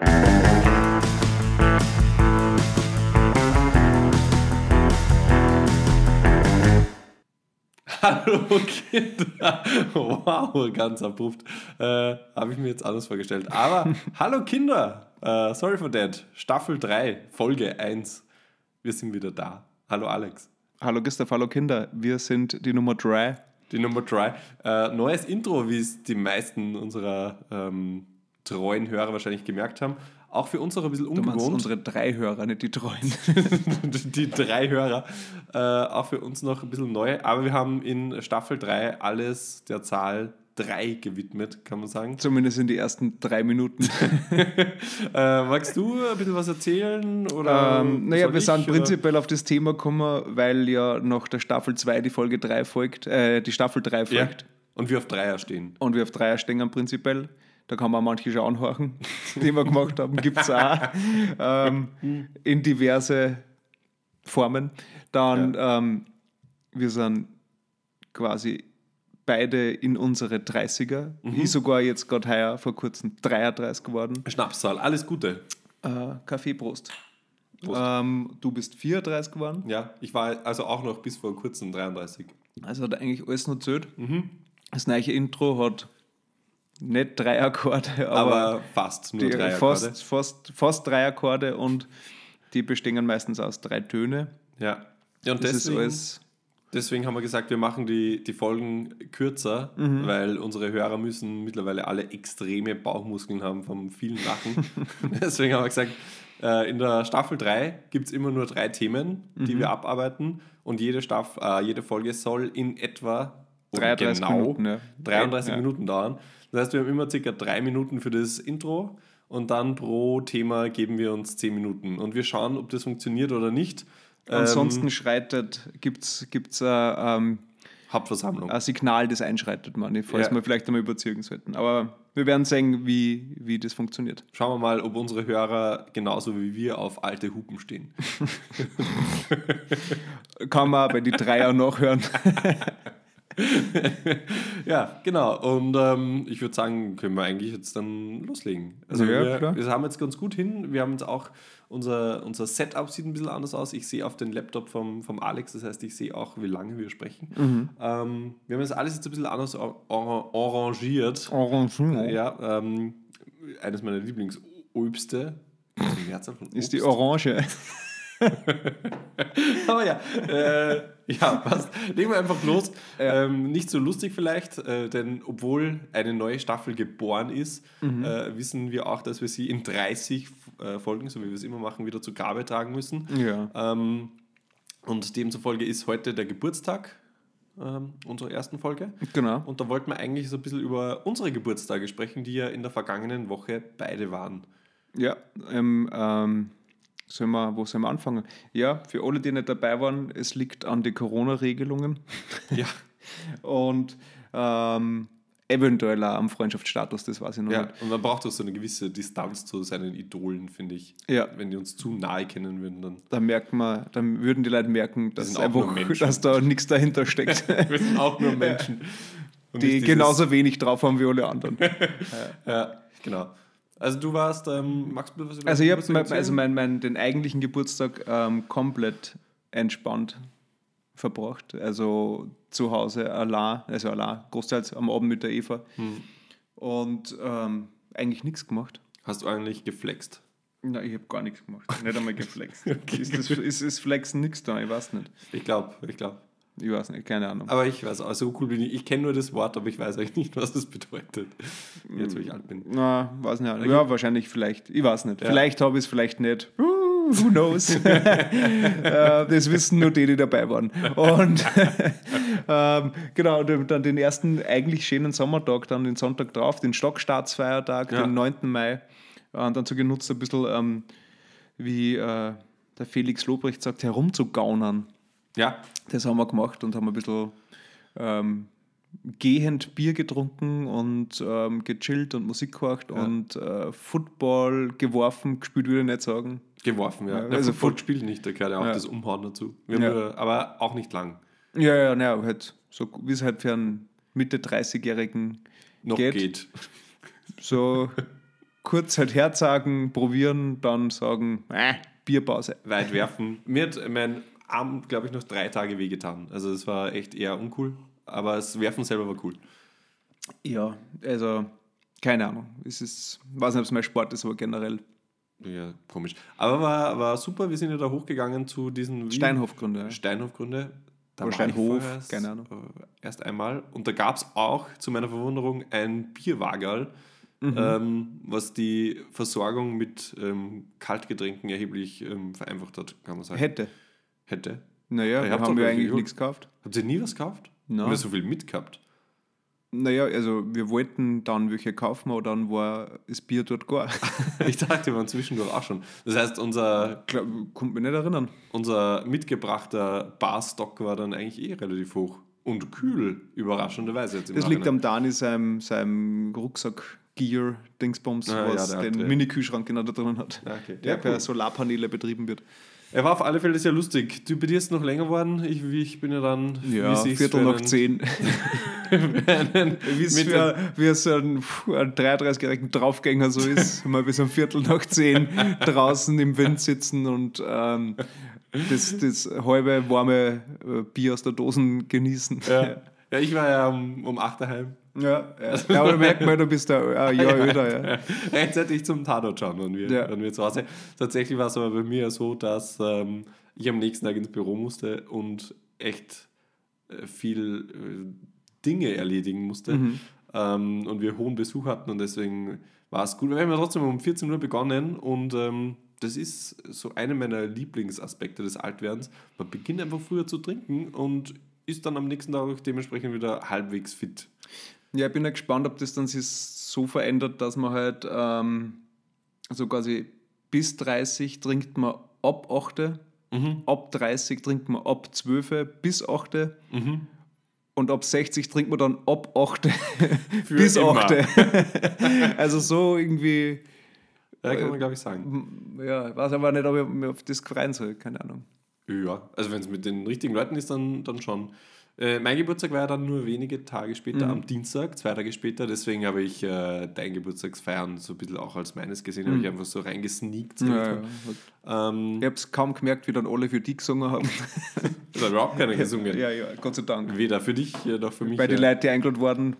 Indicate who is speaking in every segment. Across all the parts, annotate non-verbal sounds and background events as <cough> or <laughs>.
Speaker 1: Hallo Kinder! Wow, ganz abrupt. Äh, Habe ich mir jetzt anders vorgestellt. Aber <laughs> hallo Kinder! Äh, sorry for that. Staffel 3, Folge 1. Wir sind wieder da. Hallo Alex.
Speaker 2: Hallo Gustav, hallo Kinder. Wir sind die Nummer 3.
Speaker 1: Die Nummer 3. Äh, neues Intro, wie es die meisten unserer ähm, treuen Hörer wahrscheinlich gemerkt haben. Auch für uns noch ein bisschen
Speaker 2: Du
Speaker 1: ungewohnt.
Speaker 2: unsere drei Hörer, nicht die treuen. <laughs>
Speaker 1: die drei Hörer. Äh, auch für uns noch ein bisschen neu. Aber wir haben in Staffel 3 alles der Zahl 3 gewidmet, kann man sagen.
Speaker 2: Zumindest in die ersten drei Minuten. <laughs>
Speaker 1: Äh, magst du ein bisschen was erzählen? Oder
Speaker 2: ähm, naja, wir
Speaker 1: ich,
Speaker 2: sind
Speaker 1: oder?
Speaker 2: prinzipiell auf das Thema gekommen, weil ja nach der Staffel 2 die Folge 3 folgt, äh, die Staffel 3
Speaker 1: Ja.
Speaker 2: folgt.
Speaker 1: Und wir auf Dreier stehen.
Speaker 2: Und wir auf Dreier stehen prinzipiell. Da kann man manche schon anhören, <laughs> die wir gemacht haben. Gibt es auch ähm, in diverse Formen. Dann, ähm, wir sind quasi beide in unsere 30er. Ich sogar jetzt gerade heuer vor kurzem 33 geworden.
Speaker 1: Schnapszahl, alles Gute.
Speaker 2: Äh, Kaffeeprost.
Speaker 1: Prost.
Speaker 2: Ähm, du bist 34 geworden.
Speaker 1: Ja, ich war also auch noch bis vor kurzem 33.
Speaker 2: Also hat eigentlich alles noch zählt. Das neue Intro hat nicht drei Akkorde, aber,
Speaker 1: Aber, fast nur drei
Speaker 2: fast, fast, fast drei Akkorde und die bestehen meistens aus drei Töne.
Speaker 1: Ja. ja und
Speaker 2: Das ist
Speaker 1: deswegen,
Speaker 2: alles.
Speaker 1: deswegen haben wir gesagt, wir machen die, die Folgen kürzer,
Speaker 2: Mhm.
Speaker 1: weil unsere Hörer müssen mittlerweile alle extreme Bauchmuskeln haben vom vielen Lachen. <laughs> deswegen haben wir gesagt, äh, in der Staffel 3 gibt es immer nur drei Themen, die
Speaker 2: Mhm.
Speaker 1: wir abarbeiten. Und jede, Staff, äh, jede Folge soll in etwa oder
Speaker 2: 33
Speaker 1: genau
Speaker 2: Minuten, ja.
Speaker 1: 33
Speaker 2: Ja.
Speaker 1: Minuten dauern. Das heißt, wir haben immer circa drei Minuten für das Intro und dann pro Thema geben wir uns 10 Minuten. Und wir schauen, ob das funktioniert oder nicht.
Speaker 2: Ansonsten
Speaker 1: Ähm,
Speaker 2: schreitet, gibt es äh, ähm,
Speaker 1: Hauptversammlung.
Speaker 2: ein Signal, das einschreitet, ich, falls
Speaker 1: Ja.
Speaker 2: wir vielleicht einmal überzeugen sollten. Aber wir werden sehen, wie, wie das funktioniert.
Speaker 1: Schauen wir mal, ob unsere Hörer genauso wie wir auf alte Hupen stehen. <laughs>
Speaker 2: Kann man bei die Dreier nachhören. <laughs> <laughs>
Speaker 1: Ja, genau. Und ähm, ich würde sagen, können wir eigentlich jetzt dann loslegen. Also
Speaker 2: Ja,
Speaker 1: wir,
Speaker 2: klar.
Speaker 1: wir haben jetzt ganz gut hin. Wir haben jetzt auch, unser, unser Setup sieht ein bisschen anders aus. Ich sehe auf den Laptop vom, vom Alex, das heißt, ich sehe auch, wie lange wir sprechen.
Speaker 2: Mhm.
Speaker 1: Ähm, wir haben das alles jetzt ein bisschen anders or or arrangiert.
Speaker 2: Orange
Speaker 1: Ja, ähm, eines meiner Lieblingsobste. Das ist die.
Speaker 2: Orange. <laughs> <laughs>
Speaker 1: Aber ja, äh, ja, passt. Legen wir einfach los. Ähm, nicht so lustig vielleicht, äh, denn obwohl eine neue Staffel geboren ist, äh, wissen wir auch, dass wir sie in 30 äh, Folgen, so wie wir es immer machen, wieder zu Grabe tragen müssen.
Speaker 2: Ja.
Speaker 1: Ähm, und demzufolge ist heute der Geburtstag ähm, unserer ersten Folge.
Speaker 2: Genau.
Speaker 1: Und da wollten wir eigentlich so ein bisschen über unsere Geburtstage sprechen, die ja in der vergangenen Woche beide waren.
Speaker 2: Ja, ähm, ähm, sollen wir, wo sollen wir anfangen? Ja, für alle, die nicht dabei waren, es liegt an den Corona-Regelungen
Speaker 1: Ja, <laughs>
Speaker 2: und ähm, eventuell auch am Freundschaftsstatus, das weiß ich noch
Speaker 1: ja.
Speaker 2: nicht.
Speaker 1: und man braucht auch so eine gewisse Distanz zu seinen Idolen, finde ich.
Speaker 2: Ja.
Speaker 1: Wenn die uns zu nahe kennen würden, dann.
Speaker 2: Da merkt man, dann würden die Leute merken, dass, einfach, dass da nichts dahinter steckt, <laughs>
Speaker 1: Wir sind auch nur Menschen.
Speaker 2: Die genauso wenig drauf haben wie alle anderen. <laughs>
Speaker 1: Ja, genau. Also du warst, ähm, magst du was über
Speaker 2: Also ich habe mein, also mein, mein, den eigentlichen Geburtstag ähm, komplett entspannt verbracht. Also zu Hause allein, also allein, großteils am Abend mit der Eva.
Speaker 1: Hm.
Speaker 2: Und ähm, eigentlich nichts gemacht.
Speaker 1: Hast du eigentlich geflext?
Speaker 2: Nein, ich habe gar nichts gemacht. Nicht einmal <laughs> geflext. ist, das, ist, ist Flexen nichts da? Ich weiß nicht.
Speaker 1: Ich glaube, ich glaube.
Speaker 2: Ich weiß nicht, keine Ahnung.
Speaker 1: Aber ich weiß auch, so cool bin ich. Ich kenne nur das Wort, aber ich weiß eigentlich nicht, was es bedeutet. Jetzt, wo ich alt bin.
Speaker 2: Na, weiß nicht. Ja, wahrscheinlich vielleicht. Ich weiß nicht. Vielleicht habe ich es, vielleicht nicht. Uh, who knows? <laughs> Äh, das wissen nur die, die dabei waren. Und <laughs> ähm, genau, und dann den ersten eigentlich schönen Sommertag, dann den Sonntag drauf, den Stockstaatsfeiertag,
Speaker 1: Ja.
Speaker 2: den 9. Mai, äh, dazu genutzt, ein bisschen, ähm, wie äh, der Felix Lobrecht sagt, herumzugaunern.
Speaker 1: Ja,
Speaker 2: Das haben wir gemacht und haben ein bisschen ähm, gehend Bier getrunken und ähm, gechillt und Musik gehört und äh, Football geworfen, gespielt würde ich nicht sagen.
Speaker 1: geworfen, ja.
Speaker 2: Ja, also
Speaker 1: Football
Speaker 2: Foot-
Speaker 1: spielt nicht, da gehört ja auch
Speaker 2: Ja.
Speaker 1: das Umhauen dazu.
Speaker 2: Ja.
Speaker 1: nur, aber auch nicht lang.
Speaker 2: Ja, ja, naja, halt, so wie es halt für einen Mitte 30-Jährigen
Speaker 1: Noch
Speaker 2: Geht.
Speaker 1: geht.
Speaker 2: so kurz halt herzagen, probieren, dann sagen, äh, Bierpause.
Speaker 1: weit werfen. Mir hat mein Arm, glaube ich, noch drei Tage wehgetan. Also es war echt eher uncool. Aber das Werfen selber war cool.
Speaker 2: Ja, also keine Ahnung. Es ist, weiß nicht, ob es mein Sport ist, aber generell
Speaker 1: Ja, komisch. Aber war, war super. Wir sind ja da hochgegangen zu diesen
Speaker 2: Steinhofgründe.
Speaker 1: Steinhofgründe. Da
Speaker 2: Oder Steinhof,
Speaker 1: erst,
Speaker 2: keine Ahnung.
Speaker 1: äh, Erst einmal. Und da gab es auch zu meiner Verwunderung ein Bierwagerl,
Speaker 2: Mhm.
Speaker 1: ähm, was die Versorgung mit ähm, Kaltgetränken erheblich ähm, vereinfacht hat, kann man sagen.
Speaker 2: Hätte.
Speaker 1: Hätte.
Speaker 2: Naja, wir
Speaker 1: habt
Speaker 2: haben ja
Speaker 1: welche
Speaker 2: eigentlich nichts gekauft.
Speaker 1: Habt ihr nie was gekauft?
Speaker 2: Nein.
Speaker 1: Haben wir so viel mitgehabt?
Speaker 2: Naja, also wir wollten dann welche kaufen, aber dann war das Bier dort gar. <laughs>
Speaker 1: Ich dachte, wir waren zwischendurch auch schon. Das heißt, unser,
Speaker 2: Glaub, kommt mich nicht erinnern.
Speaker 1: unser mitgebrachter Barstock war dann eigentlich eh relativ hoch. Und kühl, überraschenderweise jetzt im
Speaker 2: Das liegt am Dani, seinem, seinem Rucksack-Gear-Dingsbums,
Speaker 1: Ah, ja,
Speaker 2: was
Speaker 1: hat,
Speaker 2: den
Speaker 1: äh,
Speaker 2: Mini-Kühlschrank genau da drin hat.
Speaker 1: Ah, okay.
Speaker 2: Der
Speaker 1: Ja,
Speaker 2: per
Speaker 1: cool.
Speaker 2: Solarpaneele betrieben wird.
Speaker 1: Er war auf alle Fälle sehr lustig. Du, bei dir ist noch länger geworden. Ich, ich bin ja dann.
Speaker 2: Ja, Viertel nach zehn. <laughs> Wie es für, wie so ein, ein 33-jährigen Draufgänger so ist, mal bis um Viertel nach zehn draußen im Wind sitzen und ähm, das, das halbe warme äh, Bier aus der Dosen genießen.
Speaker 1: ja. ja, ich war ja um, um 8 daheim.
Speaker 2: Ja, ja. ja aber merkt man, du bist da ein Jahr öder. Ja.
Speaker 1: Rechtzeitig zum Tatort schauen, wenn wir,
Speaker 2: Ja.
Speaker 1: wenn wir zu Hause. Tatsächlich war es aber bei mir so, dass ähm, ich am nächsten Tag ins Büro musste und echt äh, viel äh, Dinge erledigen musste.
Speaker 2: Mhm.
Speaker 1: Ähm, und wir hohen Besuch hatten und deswegen war es gut. Wir haben ja trotzdem um 14 Uhr begonnen und ähm, das ist so einer meiner Lieblingsaspekte des Altwerdens. Man beginnt einfach früher zu trinken und ist dann am nächsten Tag dementsprechend wieder halbwegs fit.
Speaker 2: Ja, ich bin ja gespannt, ob das dann sich so verändert, dass man halt ähm, so quasi bis 30 trinkt man ab 8,
Speaker 1: Mhm.
Speaker 2: ab 30 trinkt man ab 12 bis 8
Speaker 1: Mhm.
Speaker 2: und ab 60 trinkt man dann ab 8 <laughs>
Speaker 1: Für
Speaker 2: bis
Speaker 1: immer.
Speaker 2: 8. <laughs> also so irgendwie,
Speaker 1: Ja, kann man glaube ich sagen.
Speaker 2: ja, ich weiß aber nicht, ob ich mir auf das freuen soll, keine Ahnung.
Speaker 1: Ja, also wenn es mit den richtigen Leuten ist, dann, dann schon. Äh, mein Geburtstag war ja dann nur wenige Tage später,
Speaker 2: Mhm.
Speaker 1: am Dienstag, zwei Tage später. Deswegen habe ich äh, dein Geburtstagsfeiern so ein bisschen auch als meines gesehen. habe ich einfach so reingesneakt.
Speaker 2: Mhm. Ja, ja.
Speaker 1: Ähm,
Speaker 2: Ich habe es kaum gemerkt, wie dann alle für die gesungen haben. <laughs>
Speaker 1: das hat überhaupt keiner gesungen.
Speaker 2: ja, ja, Gott sei Dank.
Speaker 1: Weder für dich äh, noch für mich.
Speaker 2: Bei den Leuten, die eingeladen wurden,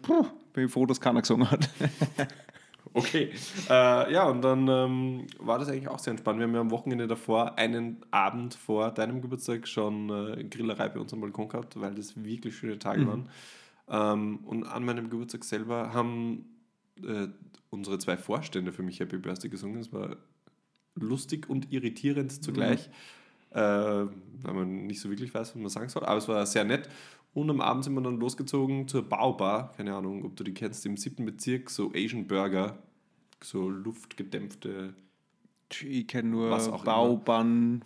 Speaker 2: bin ich froh, dass keiner gesungen hat. <laughs>
Speaker 1: Okay. Äh, ja, und dann ähm, war das eigentlich auch sehr entspannt. Wir haben ja am Wochenende davor, einen Abend vor deinem Geburtstag, schon äh, Grillerei bei uns am Balkon gehabt, weil das wirklich schöne Tage waren. Ähm, und an meinem Geburtstag selber haben äh, unsere zwei Vorstände für mich Happy Birthday gesungen. Es war lustig und irritierend zugleich, äh, weil man nicht so wirklich weiß, was man sagen soll. Aber es war sehr nett. Und am Abend sind wir dann losgezogen zur Baubar. Keine Ahnung, ob du die kennst, im siebten Bezirk, so Asian Burger, so luftgedämpfte.
Speaker 2: Ich kenne nur
Speaker 1: Was auch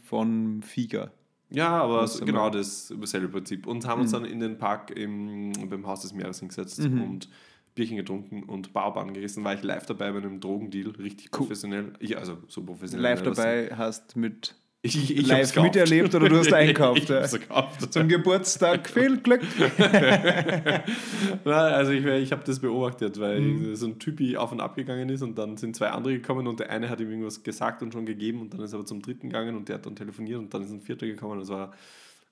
Speaker 2: von Figa.
Speaker 1: Ja, aber so, genau das selbe Prinzip. Und haben uns dann in den Park im, beim Haus des Meeres hingesetzt und Bierchen getrunken und Baubahn gerissen. War ich live dabei bei einem Drogendeal, richtig professionell. Ja, also so professionell.
Speaker 2: Live dabei hast mit
Speaker 1: Ich, ich,
Speaker 2: live miterlebt oder du hast <laughs> einkauft,
Speaker 1: gekauft.
Speaker 2: zum Geburtstag viel Glück. <laughs>
Speaker 1: Nein, also ich, ich habe das beobachtet, weil
Speaker 2: Mhm.
Speaker 1: so ein Typi auf und ab gegangen ist und dann sind zwei andere gekommen und der eine hat ihm irgendwas gesagt und schon gegeben und dann ist er aber zum dritten gegangen und der hat dann telefoniert und dann ist ein vierter gekommen. Das war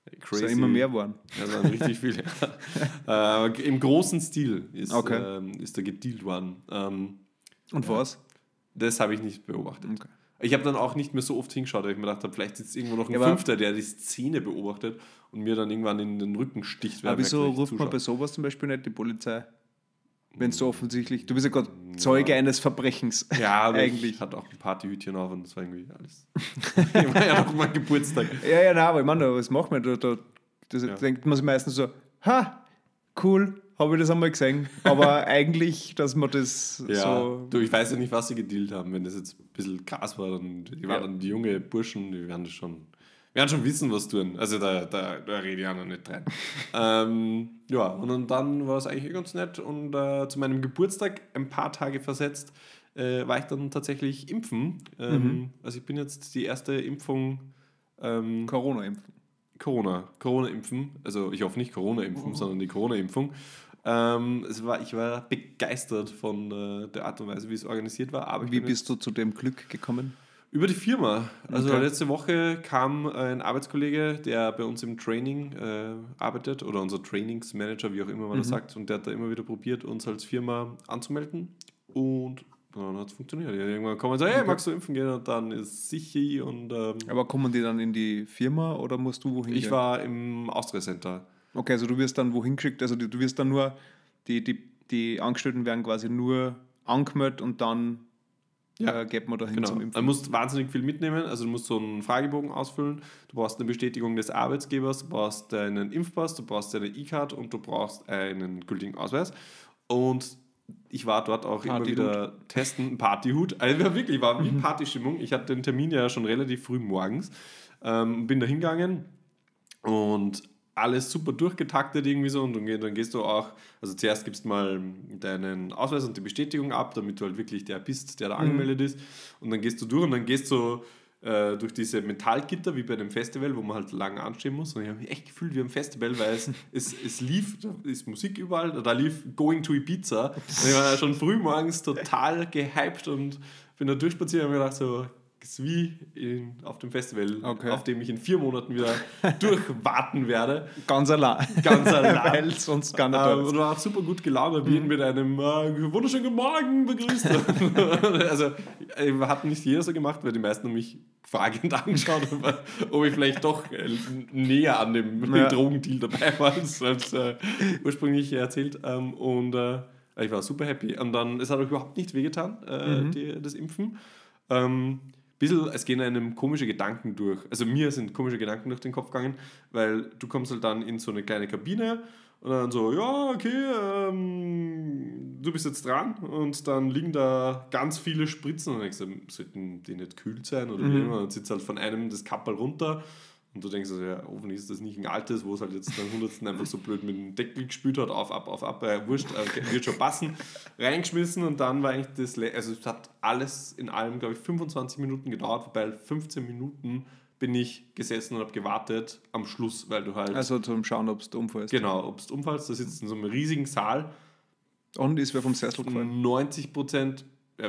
Speaker 2: Es
Speaker 1: crazy.
Speaker 2: sind immer mehr waren.
Speaker 1: Das waren richtig viele. <laughs> äh, Im großen Stil ist,
Speaker 2: Okay.
Speaker 1: ähm, ist da gedealt worden. Ähm,
Speaker 2: Und was?
Speaker 1: das habe ich nicht beobachtet.
Speaker 2: Okay.
Speaker 1: Ich habe dann auch nicht mehr so oft hingeschaut, weil ich mir gedacht habe, vielleicht sitzt irgendwo noch ein
Speaker 2: Ja,
Speaker 1: Fünfter, der die Szene beobachtet und mir dann irgendwann in den Rücken sticht.
Speaker 2: Aber wieso ruft man bei sowas zum Beispiel nicht die Polizei? Wenn es so offensichtlich, du bist ja gerade Zeuge eines Verbrechens. <laughs>
Speaker 1: Ja, aber
Speaker 2: eigentlich.
Speaker 1: ich hatte auch ein Partyhütchen auf und das war irgendwie alles. <laughs> ich war ja noch mein Geburtstag.
Speaker 2: Ja, ja, nein, aber ich meine, was macht man da? da das
Speaker 1: Ja.
Speaker 2: denkt man sich meistens so, ha, cool, habe ich das einmal gesehen. Aber <laughs> eigentlich, dass man das
Speaker 1: Ja,
Speaker 2: so.
Speaker 1: du, ich weiß ja nicht, was sie gedealt haben. Wenn das jetzt ein bisschen krass war, dann die waren
Speaker 2: Ja.
Speaker 1: dann die junge Burschen, die werden das schon, werden schon wissen, was tun. Also da, da, da rede ich auch noch nicht rein. <laughs> ähm, ja, und dann, war es eigentlich ganz nett. Und äh, zu meinem Geburtstag, ein paar Tage versetzt, äh, war ich dann tatsächlich impfen. Ähm,
Speaker 2: Mhm.
Speaker 1: Also ich bin jetzt die erste Impfung ähm,
Speaker 2: Corona impfen.
Speaker 1: Corona, Corona-Impfen, also ich hoffe nicht Corona-Impfen, sondern die Corona-Impfung. Ähm, es war, ich war begeistert von äh, der Art und Weise, wie es organisiert war. Aber
Speaker 2: Wie bist du zu dem Glück gekommen?
Speaker 1: Über die Firma. Also
Speaker 2: Okay.
Speaker 1: letzte Woche kam ein Arbeitskollege, der bei uns im Training äh, arbeitet oder unser Trainingsmanager, wie auch immer man das sagt, und der hat da immer wieder probiert, uns als Firma anzumelden und dann hat es funktioniert. Irgendwann kommen und sagen, hey, magst du impfen gehen? Und dann ist sicher und ähm,
Speaker 2: Aber kommen die dann in die Firma oder musst du wohin
Speaker 1: ich
Speaker 2: gehen?
Speaker 1: war im Austria Center.
Speaker 2: Okay, also du wirst dann wohin geschickt, also du du wirst dann nur, die, die, die Angestellten werden quasi nur angemeldet und dann
Speaker 1: Ja.
Speaker 2: äh, geht man dahin
Speaker 1: Genau.
Speaker 2: zum
Speaker 1: Du
Speaker 2: Impfen.
Speaker 1: musst wahnsinnig viel mitnehmen. Also du musst so einen Fragebogen ausfüllen. Du brauchst eine Bestätigung des Arbeitgebers, du brauchst deinen Impfpass, du brauchst deine E-Card und du brauchst einen gültigen Ausweis. Und ich war dort auch immer
Speaker 2: Partyhut.
Speaker 1: wieder testen, Partyhut. Also wirklich, war
Speaker 2: Mhm.
Speaker 1: wie Partystimmung. Ich hatte den Termin ja schon relativ früh morgens. Ähm, bin da hingegangen und alles super durchgetaktet irgendwie so und dann, geh- dann gehst du auch, also zuerst gibst mal deinen Ausweis und die Bestätigung ab, damit du halt wirklich der bist, der da angemeldet ist. Und dann gehst du durch und dann gehst du äh, durch diese Metallgitter wie bei einem Festival, wo man halt lange anstehen muss. Und ich habe mich echt gefühlt wie am Festival, weil es, <laughs> es, es lief, da ist Musik überall, da lief Going to Ibiza. Und ich war schon früh morgens total gehypt und bin da durchspaziert und habe gedacht so, es ist wie in, auf dem Festival,
Speaker 2: Okay.
Speaker 1: auf dem ich in vier Monaten wieder <laughs> durchwarten werde.
Speaker 2: Ganz allein.
Speaker 1: Ganz allein. <laughs>
Speaker 2: Weil sonst gar nicht da
Speaker 1: und war auch super gut gelaunt, habe ihn mit einem äh, wunderschönen Morgen begrüßt. <laughs> also, äh, hat nicht jeder so gemacht, weil die meisten haben mich fragend angeschaut, ob, ich vielleicht doch äh, näher an dem
Speaker 2: Ja.
Speaker 1: Drogendeal dabei war, als, als äh, ursprünglich erzählt. Ähm, und äh, ich war super happy. Und dann, es hat auch überhaupt nicht wehgetan, äh, die, das Impfen. Ähm, bisschen, es gehen einem komische Gedanken durch. Also mir sind komische Gedanken durch den Kopf gegangen, weil du kommst halt dann in so eine kleine Kabine und dann so, ja, okay, ähm, du bist jetzt dran und dann liegen da ganz viele Spritzen und denkst, du, sollten die nicht kühl sein oder wie immer. Dann sitzt halt von einem das Kappel runter und du denkst, also, ja, hoffentlich ist das nicht ein altes, wo es halt jetzt dann Hundertsten einfach so blöd mit dem Deckel gespült hat, auf, ab, auf, ab, äh, wurscht, äh, wird schon passen, reingeschmissen und dann war eigentlich das, le- also es hat alles in allem, glaube ich, 25 Minuten gedauert, wobei 15 Minuten bin ich gesessen und habe gewartet am Schluss, weil du halt,
Speaker 2: Also zum Schauen, ob du umfällst.
Speaker 1: genau, ob du umfallst, da sitzt in so einem riesigen Saal,
Speaker 2: Und ist wer vom Sessel gefallen?
Speaker 1: 90 Prozent,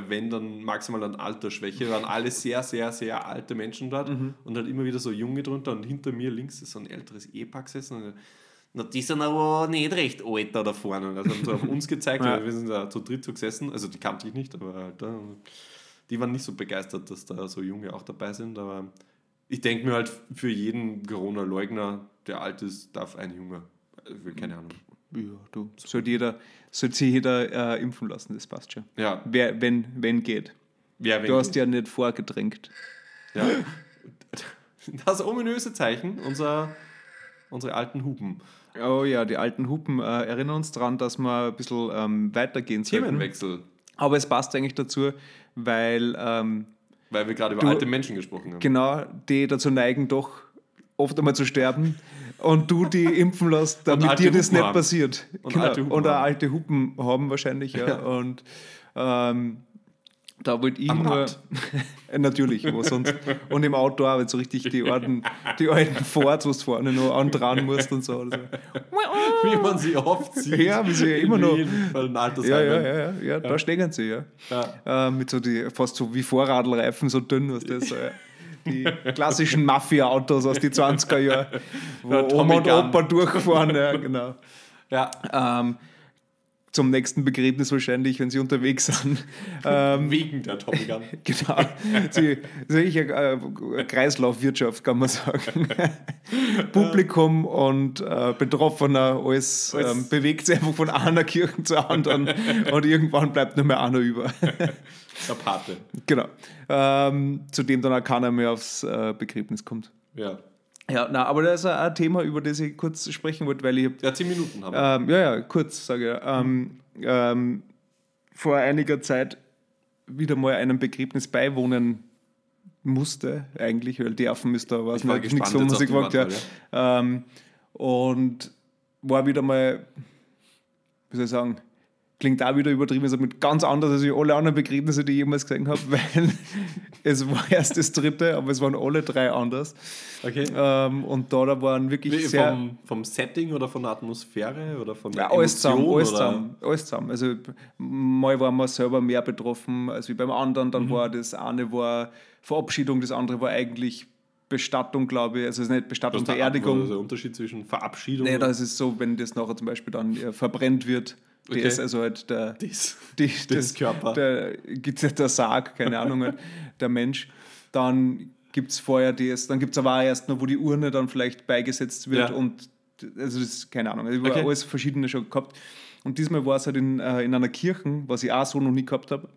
Speaker 1: wenn dann maximal an Altersschwäche, waren alle sehr, sehr, sehr alte Menschen dort und halt immer wieder so Junge drunter und hinter mir links ist so ein älteres Ehepaar gesessen na, die sind aber nicht recht alt da, vorne. Und also haben so auf uns gezeigt, <laughs>
Speaker 2: Ja.
Speaker 1: weil wir sind da zu dritt so gesessen, also die kannte ich nicht, aber halt, die waren nicht so begeistert, dass da so Junge auch dabei sind, aber ich denke mir halt, für jeden Corona-Leugner, der alt ist, darf ein Junge. Also, keine Ahnung.
Speaker 2: Ja, du. Sollte jeder, sollte sich jeder äh, impfen lassen, das passt schon.
Speaker 1: Ja,
Speaker 2: Wer, wenn, wenn geht.
Speaker 1: wer
Speaker 2: Du hast ja nicht vorgedrängt.
Speaker 1: Ja. Das ominöse Zeichen, unser, unsere alten Hupen.
Speaker 2: Oh ja, die alten Hupen äh, erinnern uns daran, dass wir ein bisschen ähm, weitergehen sollten.
Speaker 1: Themenwechsel,
Speaker 2: Aber es passt eigentlich dazu, weil ähm,
Speaker 1: weil wir gerade über
Speaker 2: Du-
Speaker 1: alte Menschen gesprochen haben.
Speaker 2: genau die dazu neigen, doch oft einmal zu sterben und du die impfen lässt, damit dir das
Speaker 1: Hupen
Speaker 2: nicht
Speaker 1: haben.
Speaker 2: passiert.
Speaker 1: Und
Speaker 2: genau.
Speaker 1: alte Hupen
Speaker 2: und alte Hupen haben wahrscheinlich, ja. Und ähm, da wollte ich
Speaker 1: Am
Speaker 2: nur. <laughs> Natürlich, wo sonst. Und im Auto auch, wenn so richtig die alten, die alten Forts, wo du vorne noch antragen musst und so. Oder so. <laughs>
Speaker 1: Wie man sie oft sieht.
Speaker 2: Ja, wie sie ja immer noch-
Speaker 1: den
Speaker 2: Ja, ja,
Speaker 1: Altersheimen.
Speaker 2: ja, ja, ja, da stehen sie, ja.
Speaker 1: Ja.
Speaker 2: Äh, mit so die, fast so wie Vorradlreifen, so dünn, was das, <laughs> äh, die klassischen Mafia-Autos aus den 20er Jahren, <laughs> wo
Speaker 1: Ja,
Speaker 2: Oma und
Speaker 1: Gun.
Speaker 2: Opa durchfahren, ja, genau.
Speaker 1: Ja.
Speaker 2: Ähm, zum nächsten Begräbnis wahrscheinlich, wenn sie unterwegs sind. Ähm,
Speaker 1: Wegen der Tommy Gun. <laughs>
Speaker 2: genau. Sie, sicher äh, Kreislaufwirtschaft, kann man sagen. <laughs> Publikum und äh, Betroffener, alles,
Speaker 1: Alles-
Speaker 2: ähm, bewegt sich einfach von einer Kirche zur anderen und irgendwann bleibt nur mehr einer über.
Speaker 1: Der Pate.
Speaker 2: genau. Ähm, zu dem dann auch keiner mehr aufs äh, Begräbnis kommt.
Speaker 1: Ja.
Speaker 2: Ja, na, aber das ist ein- Thema, über das ich kurz sprechen wollte, weil ich hab
Speaker 1: Ja, zehn Minuten haben wir.
Speaker 2: ähm, ja, ja, kurz sage ich. Ähm, ähm, vor einiger Zeit wieder mal einem Begräbnis beiwohnen musste, eigentlich, weil die Affen ist da, was
Speaker 1: Ich war
Speaker 2: nicht, nichts von Musik gemacht, ja. Ähm, und war wieder mal, wie soll ich sagen, klingt auch wieder übertrieben, also mit ganz anders als alle anderen Begräbnisse, die ich jemals gesehen habe, <laughs> weil Es war erst das dritte, aber es waren alle drei anders.
Speaker 1: Okay.
Speaker 2: Ähm, und da, da waren wirklich
Speaker 1: Wie,
Speaker 2: sehr.
Speaker 1: vom, vom Setting oder von der Atmosphäre oder von der
Speaker 2: Ja, alles zusammen, alles zusammen, alles zusammen. Also mal waren wir selber mehr betroffen als wie beim anderen.
Speaker 1: Mhm.
Speaker 2: Dann war das eine war Verabschiedung, das andere war eigentlich Bestattung, glaube ich. Also es ist nicht Bestattung,
Speaker 1: ist
Speaker 2: Beerdigung.
Speaker 1: also der Unterschied zwischen Verabschiedung
Speaker 2: Nee,
Speaker 1: und
Speaker 2: da ist es so, wenn das nachher zum Beispiel dann äh, verbrennt wird, der
Speaker 1: Okay.
Speaker 2: ist also halt der,
Speaker 1: das?
Speaker 2: die,
Speaker 1: Das Körper.
Speaker 2: Der, der Sarg, keine Ahnung, halt, der Mensch. Dann gibt es vorher das, dann gibt es aber auch erst noch, wo die Urne dann vielleicht beigesetzt wird
Speaker 1: Ja.
Speaker 2: und also das ist keine Ahnung. Also ich habe
Speaker 1: Okay.
Speaker 2: alles verschiedene schon gehabt. Und diesmal war es halt in, äh, in einer Kirche, was ich auch so noch nie gehabt habe,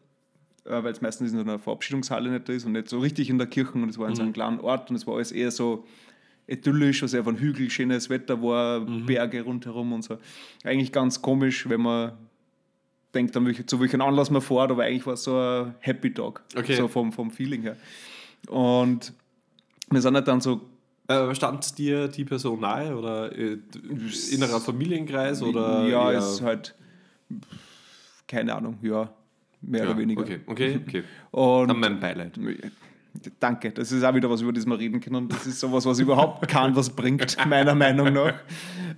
Speaker 2: äh, weil es meistens in so einer Verabschiedungshalle nicht ist und nicht so richtig in der Kirche und es war in so einem kleinen Ort und es war alles eher so idyllisch, also einfach ein Hügel, schönes Wetter war, Berge rundherum und so. Eigentlich ganz komisch, wenn man denkt, an welche, zu welchem Anlass man fährt, aber eigentlich war es so ein Happy Dog,
Speaker 1: Okay.
Speaker 2: so vom, vom Feeling her. Und wir sind halt dann so
Speaker 1: Äh, stand dir die Person nahe oder äh, innerer Familienkreis oder
Speaker 2: ja,
Speaker 1: eher-
Speaker 2: ist halt keine Ahnung, ja, mehr
Speaker 1: ja,
Speaker 2: oder weniger.
Speaker 1: Okay, okay, okay. <laughs>
Speaker 2: Und
Speaker 1: Dann mein Beileid.
Speaker 2: Danke, das ist auch wieder was, über das wir reden können. Das ist sowas, was überhaupt kein was bringt, <laughs> meiner Meinung nach.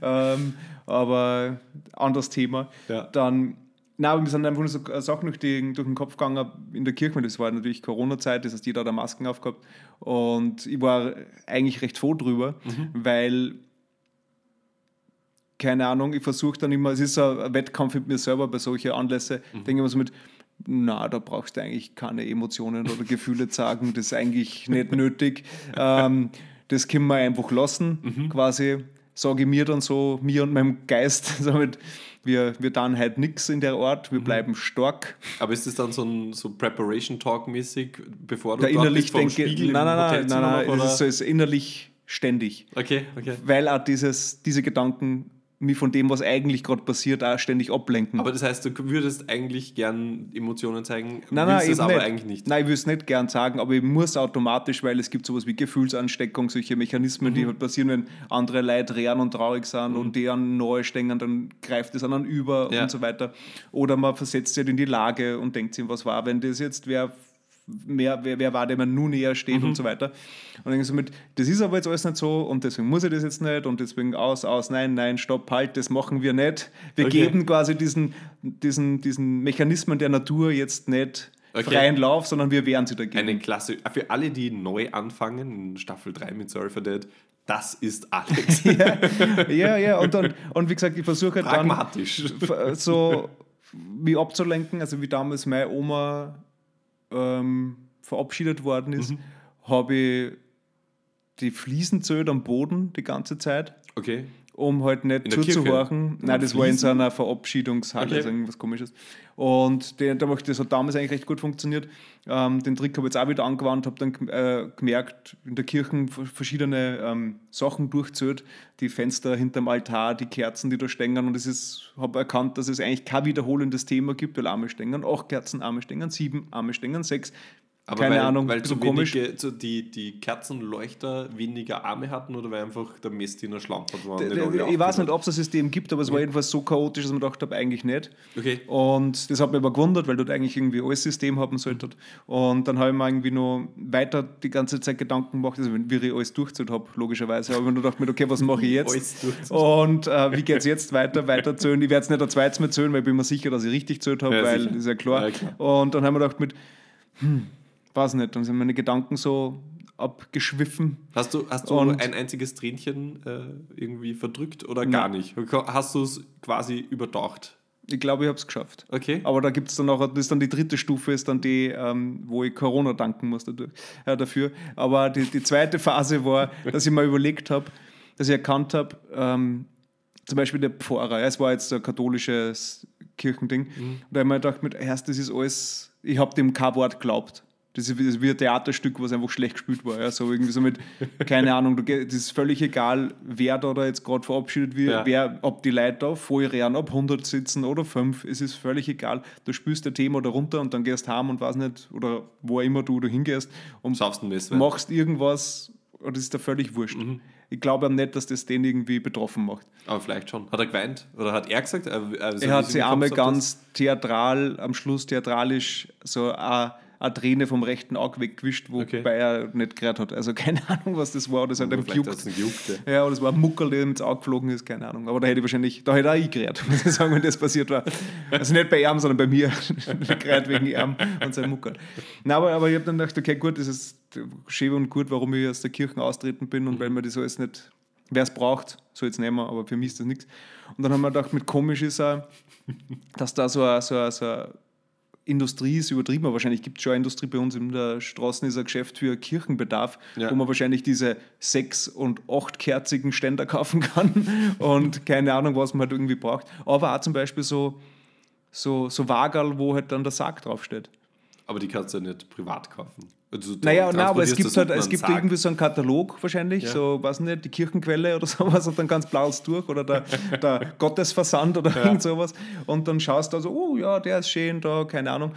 Speaker 2: Ähm, aber anderes Thema.
Speaker 1: Ja.
Speaker 2: Dann, na, aber wir sind einfach nur so Sachen durch, die, durch den Kopf gegangen in der Kirche. Das war natürlich Corona-Zeit, das heißt, jeder hat Masken aufgehabt. Und ich war eigentlich recht froh drüber, weil keine Ahnung, ich versuche dann immer, es ist ein Wettkampf mit mir selber bei solchen Anlässen, denke ich immer so mit, na, da brauchst du eigentlich keine Emotionen oder Gefühle zeigen, das ist eigentlich nicht nötig. Ähm, das können wir einfach lassen, quasi, sage ich mir dann so, mir und meinem Geist, <laughs> somit, wir, wir tun heute nichts in der Art, wir bleiben stark.
Speaker 1: Aber ist das dann so ein so Preparation Talk mäßig, bevor du
Speaker 2: Da innerlich
Speaker 1: bist,
Speaker 2: denke,
Speaker 1: Spiegel
Speaker 2: nein,
Speaker 1: im
Speaker 2: nein, nein, nein, nein,
Speaker 1: noch,
Speaker 2: es ist, so, es ist innerlich ständig.
Speaker 1: Okay, okay.
Speaker 2: weil auch dieses, diese Gedanken mich von dem, was eigentlich gerade passiert, auch ständig ablenken.
Speaker 1: Aber das heißt, du würdest eigentlich gern Emotionen zeigen,
Speaker 2: nein,
Speaker 1: willst
Speaker 2: nein,
Speaker 1: es aber
Speaker 2: nicht.
Speaker 1: eigentlich nicht.
Speaker 2: Nein, ich will es nicht gern sagen, aber ich muss automatisch, weil es gibt sowas wie Gefühlsansteckung, solche Mechanismen,
Speaker 1: Mhm.
Speaker 2: die halt passieren, wenn andere Leute rehren und traurig sind und die an neu stehen, dann greift es an einen über
Speaker 1: Ja.
Speaker 2: und so weiter. Oder man versetzt sich halt in die Lage und denkt sich, was war, wenn das jetzt wer mehr, wer, wer war, der mir nun näher steht
Speaker 1: Mhm.
Speaker 2: und so weiter. Und dann so mit, das ist aber jetzt alles nicht so und deswegen muss ich das jetzt nicht und deswegen aus, aus, nein, nein, stopp, halt, das machen wir nicht. Wir
Speaker 1: Okay.
Speaker 2: geben quasi diesen, diesen, diesen Mechanismen der Natur jetzt nicht
Speaker 1: Okay.
Speaker 2: freien Lauf, sondern wir wehren sie dagegen.
Speaker 1: Eine Klasse, für alle, die neu anfangen in Staffel 3 mit Surfer for Dead, das ist Alex. <laughs>
Speaker 2: ja, ja, und, dann, und wie gesagt, ich versuche halt dann f- so mich abzulenken, also wie damals meine Oma ähm, verabschiedet worden ist,
Speaker 1: Mhm.
Speaker 2: habe ich die Fliesen zählt am Boden die ganze Zeit,
Speaker 1: Okay.
Speaker 2: Um halt nicht
Speaker 1: der
Speaker 2: zuzuhorchen. Nein, das war in so einer Verabschiedungshalle,
Speaker 1: Okay.
Speaker 2: also irgendwas komisches. Und da- das hat damals eigentlich recht gut funktioniert. Ähm, den Trick habe ich jetzt auch wieder angewandt, habe dann äh, gemerkt, in der Kirche verschiedene ähm, Sachen durchzählt, die Fenster hinterm Altar, die Kerzen, die da stehen. Und es habe erkannt, dass es eigentlich kein wiederholendes Thema gibt, weil Arme stehen, acht Kerzen, Arme stehen, sieben, Arme stehen, sechs.
Speaker 1: Aber
Speaker 2: Keine
Speaker 1: weil,
Speaker 2: Ahnung,
Speaker 1: weil zu
Speaker 2: komisch.
Speaker 1: wenige, so die, die Kerzenleuchter weniger Arme hatten oder weil einfach der Messdiener schlampert war?
Speaker 2: Ich weiß nicht, ob es ein System gibt, aber es war jedenfalls so chaotisch, dass man gedacht habe, eigentlich nicht.
Speaker 1: Okay.
Speaker 2: Und das hat mich aber gewundert, weil dort eigentlich irgendwie alles System haben sollte. Und dann habe ich mir irgendwie noch weiter die ganze Zeit Gedanken gemacht, also wie ich alles durchgezählt habe, logischerweise. Aber ich mir gedacht, okay, was mache ich <laughs> jetzt?
Speaker 1: Alles durchzählt.
Speaker 2: Und äh, wie geht es jetzt weiter, weiter zählen? Ich werde es nicht ein zweites Mal zählen, weil ich bin mir sicher, dass ich richtig zählt habe,
Speaker 1: Ja,
Speaker 2: weil
Speaker 1: sicher.
Speaker 2: das ist ja klar.
Speaker 1: Ja, klar.
Speaker 2: Und dann haben wir gedacht mit, hm, weiß nicht, dann sind meine Gedanken so abgeschwiffen.
Speaker 1: Hast du, hast du
Speaker 2: Und-
Speaker 1: ein einziges Tränchen äh, irgendwie verdrückt oder gar nicht? Hast du es quasi überdacht?
Speaker 2: Ich glaube, ich habe es geschafft.
Speaker 1: Okay.
Speaker 2: Aber da gibt es dann noch, das ist dann die dritte Stufe, ist dann die, ähm, wo ich Corona danken muss dadurch, äh, dafür. Aber die, die zweite Phase war, <laughs> dass ich mir überlegt habe, dass ich erkannt habe, ähm, zum Beispiel der Pfarrer, es war jetzt ein katholisches Kirchending, und da habe ich mir gedacht, mit, erst, das ist alles, ich habe dem kein Wort geglaubt. Das ist wie- das ein Theaterstück, was einfach schlecht gespielt war. Ja. So irgendwie so mit, keine Ahnung, du, das ist völlig egal, wer da, da jetzt gerade verabschiedet wird,
Speaker 1: Ja.
Speaker 2: wer, ob die Leute da voll rennen, ob 100 sitzen oder 5, es ist völlig egal. Du spielst ein Thema darunter und dann gehst heim und weiß nicht, oder wo immer du da hingehst und machst irgendwas und das ist da völlig wurscht.
Speaker 1: Mhm.
Speaker 2: Ich glaube nicht, dass das den irgendwie betroffen macht.
Speaker 1: Aber vielleicht schon. Hat er geweint? Oder hat er gesagt? Äh, also
Speaker 2: er hat sie einmal ganz theatral, am Schluss theatralisch so ein, eine Träne vom rechten Auge weggewischt, wobei
Speaker 1: Okay.
Speaker 2: er nicht gehört hat. Also keine <laughs> Ahnung, was das war. Das hat ihm gejuckt.
Speaker 1: ja.
Speaker 2: Ja, oder es war ein Muckel, der ihm ins Auge geflogen ist, keine Ahnung. Aber da hätte ich wahrscheinlich, da hätte auch ich gerät, <laughs> muss ich sagen, wenn das passiert war. Also nicht bei ihm, sondern bei mir. <laughs> gerät wegen ihm und seinem Muckel. Nein, aber, aber ich habe dann gedacht, okay, gut, das ist schön und gut, warum ich aus der Kirche austreten bin und weil man das alles nicht, wer es braucht, soll es nehmen, aber für mich ist das nichts. Und dann haben wir gedacht, mit komisch ist auch, dass da so eine, so eine, so eine Industrie ist übertrieben, aber wahrscheinlich gibt es schon eine Industrie bei uns in der Straße, ist ein Geschäft für Kirchenbedarf,
Speaker 1: Ja.
Speaker 2: wo man wahrscheinlich diese sechs- und achtkerzigen Ständer kaufen kann <laughs> und keine Ahnung, was man halt irgendwie braucht. Aber auch zum Beispiel so, so, so Wagerl, wo halt dann der Sarg draufsteht.
Speaker 1: Aber die kannst du ja nicht privat kaufen. Also,
Speaker 2: Naja, nein, aber es gibt halt, es gibt irgendwie so einen Katalog wahrscheinlich,
Speaker 1: Ja.
Speaker 2: so, weiß nicht, die Kirchenquelle oder <laughs> sowas und dann ganz blaues durch oder der, der <laughs> Gottesversand oder irgend sowas und dann schaust du also, oh ja, der ist schön da, keine Ahnung.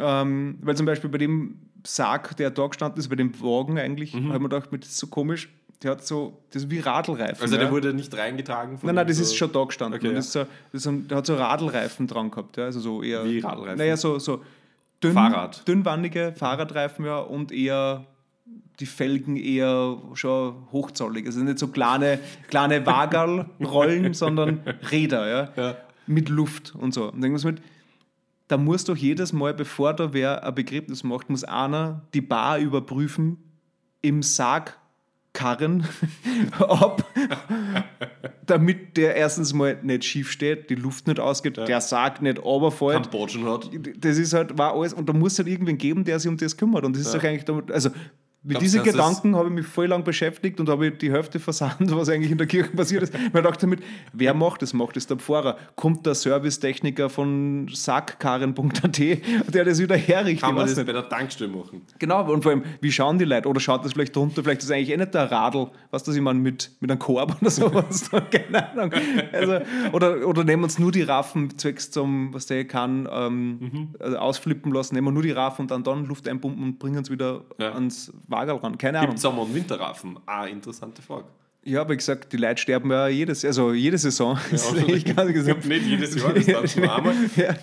Speaker 2: Ähm, weil zum Beispiel bei dem Sarg, der da gestanden ist, bei dem Wagen eigentlich,
Speaker 1: Mhm.
Speaker 2: habe ich mir gedacht, das ist so komisch, der hat so, das ist wie Radlreifen.
Speaker 1: Also der
Speaker 2: ja.
Speaker 1: wurde nicht reingetragen von
Speaker 2: Nein, nein, das
Speaker 1: so
Speaker 2: ist schon da gestanden.
Speaker 1: Okay, ja.
Speaker 2: das ist so, das ist so, der hat so Radlreifen dran gehabt. Ja? Also so eher,
Speaker 1: Wie Radlreifen?
Speaker 2: Naja, so, so dünn,
Speaker 1: Fahrrad.
Speaker 2: dünnwandige Fahrradreifen ja, und eher die Felgen eher schon hochzollig. Also nicht so kleine, kleine Wagerlrollen, <laughs> sondern Räder ja?
Speaker 1: Ja.
Speaker 2: mit Luft und so. Und dann muss mit, da muss doch jedes Mal, bevor da wer ein Begräbnis macht, muss einer die Bar überprüfen im Sargkarren, ob <laughs> damit der erstens mal nicht schief steht, die Luft nicht ausgeht, der Sarg nicht runterfällt.
Speaker 1: Kambodschen hat.
Speaker 2: Das ist halt, war alles, und da muss halt irgendwen geben, der sich um das kümmert. Und das ist doch eigentlich, damit, also mit diesen
Speaker 1: das-
Speaker 2: Gedanken habe ich mich voll lang beschäftigt und habe die Hälfte versandt, was eigentlich in der Kirche <laughs> passiert ist. Man dachte damit, wer macht das? Macht das der Pfarrer? Kommt der Servicetechniker von sackkarren.at, der das wieder herrichtet?
Speaker 1: Kann man das
Speaker 2: nicht.
Speaker 1: bei der Tankstelle machen?
Speaker 2: Genau, und vor allem, wie schauen die Leute? Oder schaut das vielleicht drunter? Vielleicht ist es eigentlich eh nicht der Radl, was das ich meine, mit, mit einem Korb oder <laughs> sowas. <laughs> Keine Ahnung. Also, oder, oder nehmen wir uns nur die Raffen zwecks zum, was der kann, ähm, also ausflippen lassen, nehmen wir nur die Raffen und dann, dann Luft einpumpen und bringen uns wieder
Speaker 1: Ja.
Speaker 2: ans Wagerl ran. Keine Ahnung.
Speaker 1: Gibt Sommer- und Winterraffen? Ah, interessante Frage.
Speaker 2: Ja, aber ich gesagt, die Leute sterben ja jedes, also jede Saison. <laughs> Gar nicht
Speaker 1: Ich
Speaker 2: gesagt.
Speaker 1: hab nicht jedes Jahr, das darfst du <laughs> einmal.
Speaker 2: ja,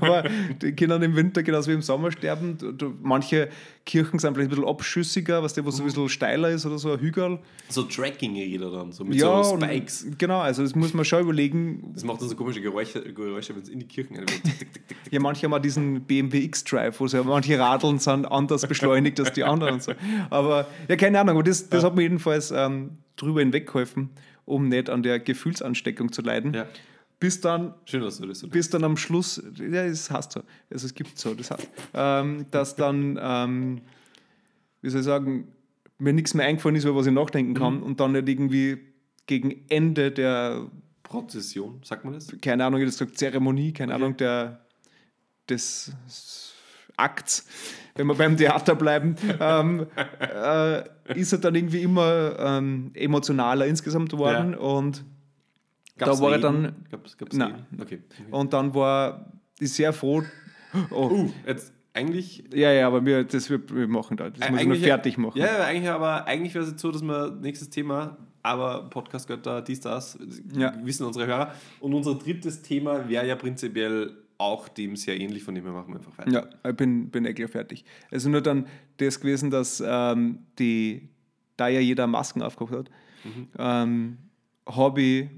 Speaker 2: aber die können im Winter genauso wie im Sommer sterben. Manche Kirchen sind vielleicht ein bisschen abschüssiger, was der, wo so ein bisschen steiler ist oder so, ein Hügel.
Speaker 1: So Tracking-Räder dann, so mit
Speaker 2: ja,
Speaker 1: so
Speaker 2: und-
Speaker 1: Spikes.
Speaker 2: genau, also das muss man schon überlegen.
Speaker 1: Das macht dann so komische Geräusche, Geräusche wenn es in die Kirchen tick.
Speaker 2: Ja, manche haben auch diesen BMW X-Drive, wo so manche Radeln sind anders beschleunigt als die anderen und so. Aber ja, keine Ahnung, aber das, das hat mir jedenfalls ähm, drüber hinweggeholfen, um nicht an der Gefühlsansteckung zu leiden.
Speaker 1: Ja.
Speaker 2: Bis dann
Speaker 1: Schön, dass du das so
Speaker 2: bis dann am Schluss, ja, das heißt so, also es gibt so, das heißt, ähm, dass dann, ähm, wie soll ich sagen, mir nichts mehr eingefallen ist, über was ich nachdenken kann und dann nicht irgendwie gegen Ende der,
Speaker 1: Prozession, sagt man das?
Speaker 2: keine Ahnung, wie das gesagt, Zeremonie, keine Ahnung, der, des Akts, wenn wir beim Theater bleiben, ähm, äh, ist er dann irgendwie immer ähm, emotionaler insgesamt geworden
Speaker 1: Ja.
Speaker 2: und
Speaker 1: Gab's
Speaker 2: Da war er dann-
Speaker 1: Gab's, gab's
Speaker 2: Nein.
Speaker 1: Okay.
Speaker 2: Und dann war ich sehr froh. Oh,
Speaker 1: Uh, jetzt eigentlich.
Speaker 2: ja, ja, aber wir, das wir, wir machen da. Das muss ich nur fertig machen.
Speaker 1: Ja, ja, eigentlich, aber eigentlich wäre es jetzt so, dass wir nächstes Thema, aber Podcast-Götter, dies, das,
Speaker 2: Ja.
Speaker 1: wissen unsere Hörer. Und unser drittes Thema wäre ja prinzipiell auch dem sehr ähnlich, von dem wir machen wir einfach weiter.
Speaker 2: Ja, ich bin, bin eh gleich fertig. Also nur dann das gewesen, dass ähm, die, da ja jeder Masken aufgehabt hat,
Speaker 1: Mhm.
Speaker 2: ähm, habe ich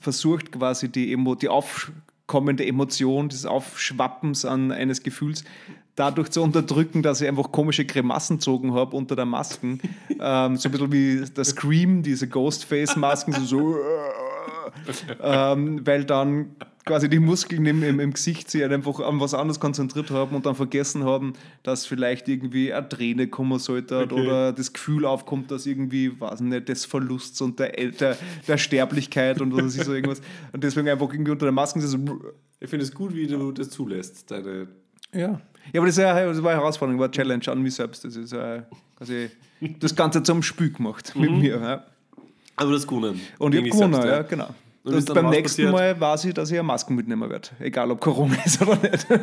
Speaker 2: versucht, quasi die, Emo die aufkommende Emotion des Aufschwappens an eines Gefühls dadurch zu unterdrücken, dass ich einfach komische Grimassen gezogen habe unter der Masken. <laughs> ähm, so ein bisschen wie der Scream, diese Ghostface-Masken, so, so <laughs> ähm, weil dann quasi die Muskeln im, im, im Gesicht sich halt einfach an was anderes konzentriert haben und dann vergessen haben, dass vielleicht irgendwie eine Träne kommen sollte
Speaker 1: Okay.
Speaker 2: oder das Gefühl aufkommt, dass irgendwie, weiß nicht, des Verlusts und der, der, der Sterblichkeit und was weiß ich so irgendwas. Und deswegen einfach irgendwie unter der Maske so.
Speaker 1: Ich finde es gut, wie du das zulässt. Deine
Speaker 2: Ja. Ja, aber das, ist ja, das war eine Herausforderung, war eine Challenge an mich selbst. Das ist äh, quasi das Ganze zum Spiel gemacht mit mir. Ja.
Speaker 1: aber das Kunden.
Speaker 2: Und ich habe gewonnen, ja, genau.
Speaker 1: Und
Speaker 2: Und,
Speaker 1: ist
Speaker 2: beim nächsten
Speaker 1: passiert?
Speaker 2: Mal weiß ich, dass ich eine Maske mitnehmen werde. Egal ob Corona ist oder nicht. <laughs>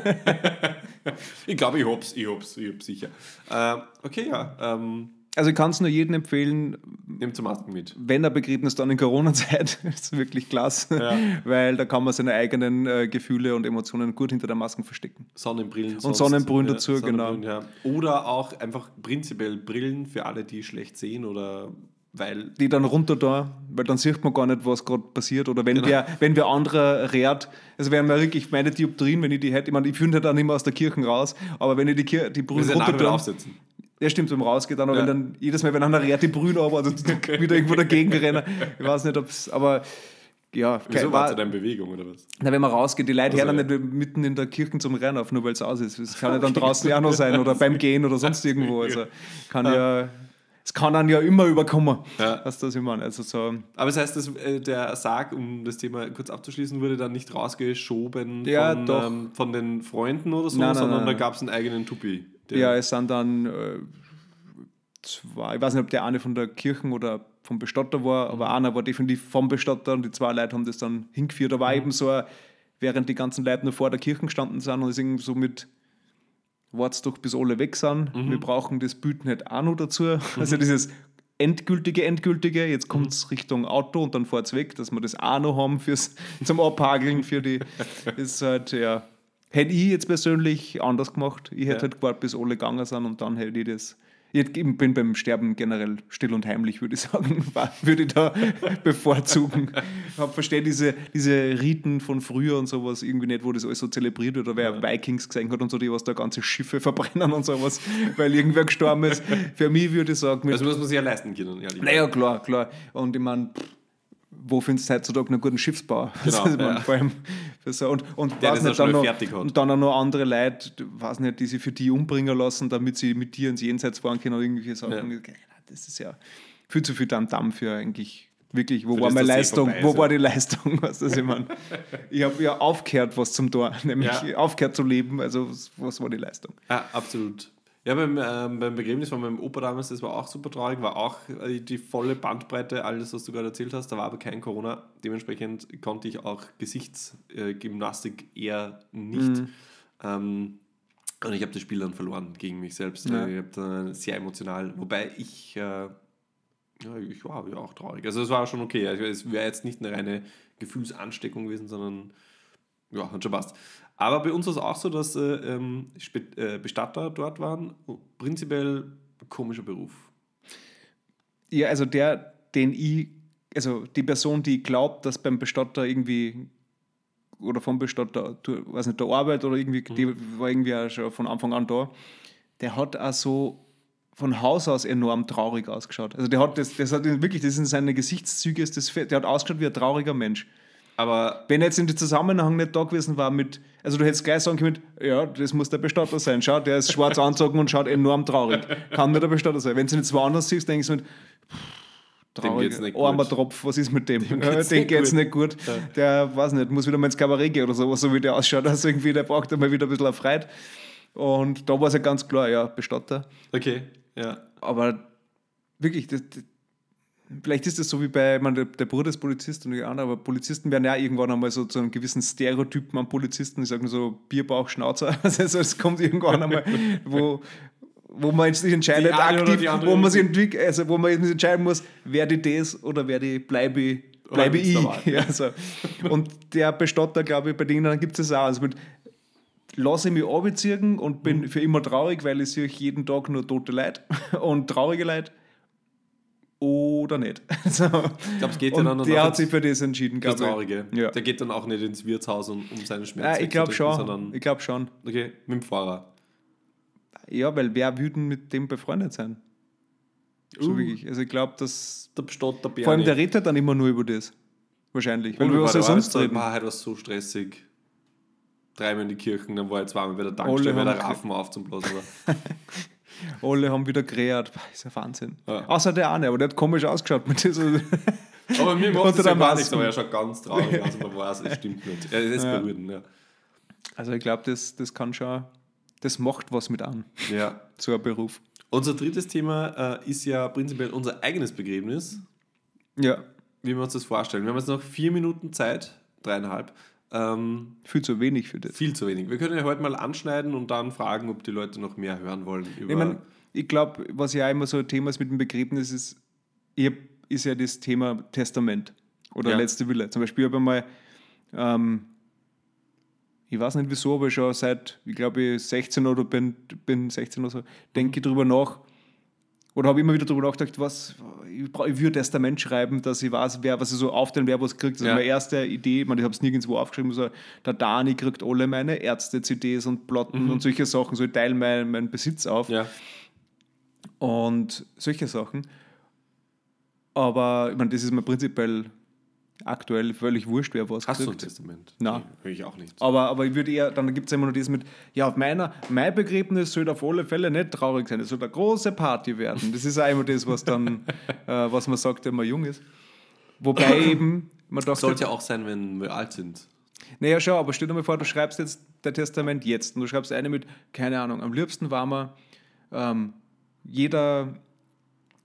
Speaker 1: Ich glaube, ich hab's, ich hab's, ich hab's sicher. Äh, okay, ja. Ähm,
Speaker 2: Also ich kann es nur jedem empfehlen,
Speaker 1: Nehmt zum Masken mit.
Speaker 2: wenn er Begräbnis dann in Corona-Zeit, <laughs> ist wirklich klasse,
Speaker 1: Ja.
Speaker 2: weil da kann man seine eigenen äh, Gefühle und Emotionen gut hinter der Maske verstecken.
Speaker 1: Sonnenbrillen.
Speaker 2: Und Sonnenbrillen dazu, genau.
Speaker 1: Ja. Oder auch einfach prinzipiell Brillen für alle, die schlecht sehen oder weil.
Speaker 2: Die dann runter da, weil dann sieht man gar nicht, was gerade passiert. Oder wenn,
Speaker 1: Genau.
Speaker 2: wer, wenn wer andere rät, also wären wir wirklich meine Dioptrien, wenn ich die hätte, ich meine, ich finde dann immer aus der Kirche raus, aber wenn ich die, Kir die Brühen runter tue,
Speaker 1: aufsetzen.
Speaker 2: ja stimmt, zum Rausgeht dann, aber
Speaker 1: Ja.
Speaker 2: wenn dann jedes Mal, wenn einer rät, die Brühen aber also <laughs> wieder irgendwo dagegen rennen, ich weiß nicht, ob es, aber ja,
Speaker 1: Wieso war es in Bewegung oder was?
Speaker 2: Na, wenn man rausgeht, die Leute
Speaker 1: Also,
Speaker 2: hören dann nicht mitten in der Kirche zum Rennen auf, nur weil es aus ist. Es kann ja dann draußen ja auch noch sein oder beim Gehen oder sonst irgendwo. Also <laughs> kann ja, es kann dann ja immer überkommen.
Speaker 1: Ja.
Speaker 2: Was das ich meine. Also so,
Speaker 1: Aber das heißt, dass, äh, der Sarg, um das Thema kurz abzuschließen, wurde dann nicht rausgeschoben
Speaker 2: Ja,
Speaker 1: von, ähm, von den Freunden oder so,
Speaker 2: Nein, nein,
Speaker 1: sondern
Speaker 2: nein,
Speaker 1: da gab es einen eigenen Tupi.
Speaker 2: ja, es sind dann äh, zwei, ich weiß nicht, ob der eine von der Kirche oder vom Bestatter war, aber einer war definitiv vom Bestatter und die zwei Leute haben das dann hingeführt. Da war eben so, ein, während die ganzen Leute nur vor der Kirche gestanden sind und es irgendwie so mit wart's doch, bis alle weg sind. Wir brauchen das nicht auch noch dazu. Also dieses endgültige, endgültige, jetzt kommt es Richtung Auto und dann fährt es weg, dass wir das auch noch haben fürs, <laughs> zum Abhageln für die, ist halt, ja, hätte ich jetzt persönlich anders gemacht. Ich hätte
Speaker 1: Ja.
Speaker 2: halt gewartet, bis alle gegangen sind und dann hätte ich das, ich bin beim Sterben generell still und heimlich, würde ich sagen, <laughs> würde ich da <laughs> bevorzugen. Ich verstehe diese, diese Riten von früher und sowas irgendwie nicht, wo das alles so zelebriert wird, oder wer Vikings gesehen hat und so, die was da ganze Schiffe <laughs> verbrennen und sowas, weil irgendwer gestorben ist. Für mich würde ich sagen,
Speaker 1: Das muss man sich ja leisten können, ehrlich
Speaker 2: naja, klar, klar. Und ich meine, wo findest du heutzutage einen guten? <laughs>
Speaker 1: Genau,
Speaker 2: Also,
Speaker 1: ja.
Speaker 2: Vor allem so, und, und,
Speaker 1: Der
Speaker 2: weiß
Speaker 1: das
Speaker 2: nicht,
Speaker 1: auch
Speaker 2: dann noch, und auch noch andere Leute, weiß nicht, die sich für die umbringen lassen, damit sie mit dir ins Jenseits fahren können oder irgendwelche Sachen.
Speaker 1: Ja.
Speaker 2: Das ist ja viel zu viel Damm für eigentlich. Wirklich, wo
Speaker 1: Für
Speaker 2: war
Speaker 1: das
Speaker 2: meine
Speaker 1: das eh
Speaker 2: Leistung?
Speaker 1: vorbei
Speaker 2: Wo war die Leistung? <laughs> Was ich meine? Ich habe ja aufgehört, was zum Tor, <laughs> nämlich
Speaker 1: Ja.
Speaker 2: aufgehört zu leben. Also, was, was war die Leistung?
Speaker 1: Ja, absolut. Ja, beim, ähm, beim Begräbnis von meinem Opa damals, das war auch super traurig, war auch äh, die volle Bandbreite, alles, was du gerade erzählt hast, da war aber kein Corona. Dementsprechend konnte ich auch Gesichtsgymnastik eher nicht. Ähm, und ich habe das Spiel dann verloren gegen mich selbst.
Speaker 2: Ja.
Speaker 1: Ich habe dann sehr emotional, wobei ich, äh, ja, ich war ja auch traurig. Also es war schon okay. Also Es wäre jetzt nicht eine reine Gefühlsansteckung gewesen, sondern ja, hat schon passt. Aber bei uns war es auch so, dass äh, ähm, äh, Bestatter dort waren. Prinzipiell komischer Beruf.
Speaker 2: Ja, also der, den ich, also die Person, die glaubt, dass beim Bestatter irgendwie oder vom Bestatter, weiß nicht, der Arbeit oder irgendwie, die war irgendwie auch schon von Anfang an da, der hat auch so von Haus aus enorm traurig ausgeschaut. Also der hat das, das hat wirklich, das sind seine Gesichtszüge, ist das, der hat ausgeschaut wie ein trauriger Mensch.
Speaker 1: Aber
Speaker 2: Wenn jetzt in dem Zusammenhang nicht da gewesen war mit, also du hättest gleich sagen können, ja, das muss der Bestatter sein. Schau, der ist schwarz <laughs> angezogen und schaut enorm traurig. Kann nicht der Bestatter sein. Wenn du ihn jetzt woanders siehst, denkst du mit, traurig,
Speaker 1: geht's nicht gut.
Speaker 2: armer Tropf, was ist mit dem? Dem
Speaker 1: geht's <laughs>
Speaker 2: dem
Speaker 1: nicht
Speaker 2: geht's
Speaker 1: gut.
Speaker 2: nicht gut. Der, weiß nicht, muss wieder mal ins Kabarett gehen oder sowas, so wie der ausschaut. Also irgendwie, der braucht einmal wieder ein bisschen Freude. Und da war es ja ganz klar, ja, Bestatter.
Speaker 1: okay, ja.
Speaker 2: Aber wirklich, das, vielleicht ist das so wie bei, meine, der, der Bruder ist Polizist und die anderen, aber Polizisten werden ja irgendwann einmal so zu einem gewissen Stereotypen an Polizisten, ich sage nur so Bierbauch, Schnauzer. <laughs> Also es kommt irgendwann einmal, wo, wo man sich entscheidet, aktiv, wo man sich entwickelt, also wo man sich entscheiden muss, werde ich das oder werde ich, bleibe ich, bleibe ich. Ja, so. Und der Bestatter, glaube ich, bei denen gibt es auch. Also mit, lasse ich mich abziehen und bin
Speaker 1: Mhm.
Speaker 2: für immer traurig, weil ich sehe jeden Tag nur tote Leute <laughs> und traurige Leute. Oder nicht. <laughs> So.
Speaker 1: Ich glaube, es geht ja dann auch
Speaker 2: der hat sich für das entschieden, glaube
Speaker 1: Traurige.
Speaker 2: Ja.
Speaker 1: Der geht dann auch nicht ins Wirtshaus, um, um seine Schmerzen
Speaker 2: Ja, ich glaube schon.
Speaker 1: sondern
Speaker 2: Ich glaube schon.
Speaker 1: okay, mit dem Fahrer.
Speaker 2: Ja, weil wer würde mit dem befreundet sein? So
Speaker 1: Uh.
Speaker 2: wirklich. Also ich glaube, dass
Speaker 1: Der Bestatter
Speaker 2: vor allem der redet dann immer nur über das. Wahrscheinlich. Weil
Speaker 1: Und
Speaker 2: wir was
Speaker 1: der
Speaker 2: sonst reden.
Speaker 1: War es so stressig. Dreimal in die Kirchen, dann war ich zweimal bei der Tankstelle, weil der Raffen aufzublasen war. <laughs>
Speaker 2: Alle haben wieder gerät. Ist ja Wahnsinn.
Speaker 1: Ja.
Speaker 2: Außer der eine, aber der hat komisch ausgeschaut mit dieser.
Speaker 1: Aber mir macht das ja gar nichts, aber er schaut ganz traurig aus und man weiß, es stimmt nicht. Er ist
Speaker 2: Ja.
Speaker 1: berührend, ja.
Speaker 2: Also ich glaube, das, das kann schon, das macht was mit an,
Speaker 1: ja.
Speaker 2: so ein Beruf.
Speaker 1: Unser drittes Thema äh, ist ja prinzipiell unser eigenes Begräbnis,
Speaker 2: Ja.
Speaker 1: wie wir uns das vorstellen. Wir haben jetzt noch vier Minuten Zeit, dreieinhalb, Ähm,
Speaker 2: Viel zu wenig für das.
Speaker 1: viel zu wenig. Wir können ja heute mal anschneiden und dann fragen, ob die Leute noch mehr hören wollen. Über
Speaker 2: Ich, mein, ich glaube, was ja immer so ein Thema ist mit dem Begräbnis, ist, ist ja das Thema Testament oder
Speaker 1: Ja.
Speaker 2: letzte Wille. Zum Beispiel habe ich mal, ähm, ich weiß nicht wieso, aber schon seit, ich glaube, ich 16 oder bin, bin 16 oder so, denke ich drüber nach. Oder habe immer wieder darüber nachgedacht, was, ich, brauch, ich würde Testament schreiben, dass ich weiß, wer, was ich so aufteilen, wer was kriegt. Das
Speaker 1: Ja.
Speaker 2: ist meine erste Idee. Ich, meine, ich habe es nirgendwo aufgeschrieben. So, der Dani kriegt alle meine Ärzte-CDs und Plotten und solche Sachen. So, ich teile meinen meinen Besitz auf
Speaker 1: ja.
Speaker 2: und solche Sachen. Aber ich meine, das ist mir prinzipiell aktuell völlig wurscht, wer was
Speaker 1: Hast du ein. Testament?
Speaker 2: Nein.
Speaker 1: Nee, Höre ich auch nicht.
Speaker 2: Aber, aber ich würde eher, dann gibt es immer noch das mit, ja, auf meiner, mein Begräbnis soll auf alle Fälle nicht traurig sein, es soll eine große Party werden. Das ist auch immer das, was dann, <laughs> äh, was man sagt, wenn man jung ist. Wobei <laughs> eben, man dachte,
Speaker 1: Sollte ja auch sein, wenn wir alt sind.
Speaker 2: naja, schau, aber stell dir mal vor, du schreibst jetzt dein Testament jetzt und du schreibst eine mit, keine Ahnung, am liebsten war man, ähm, jeder,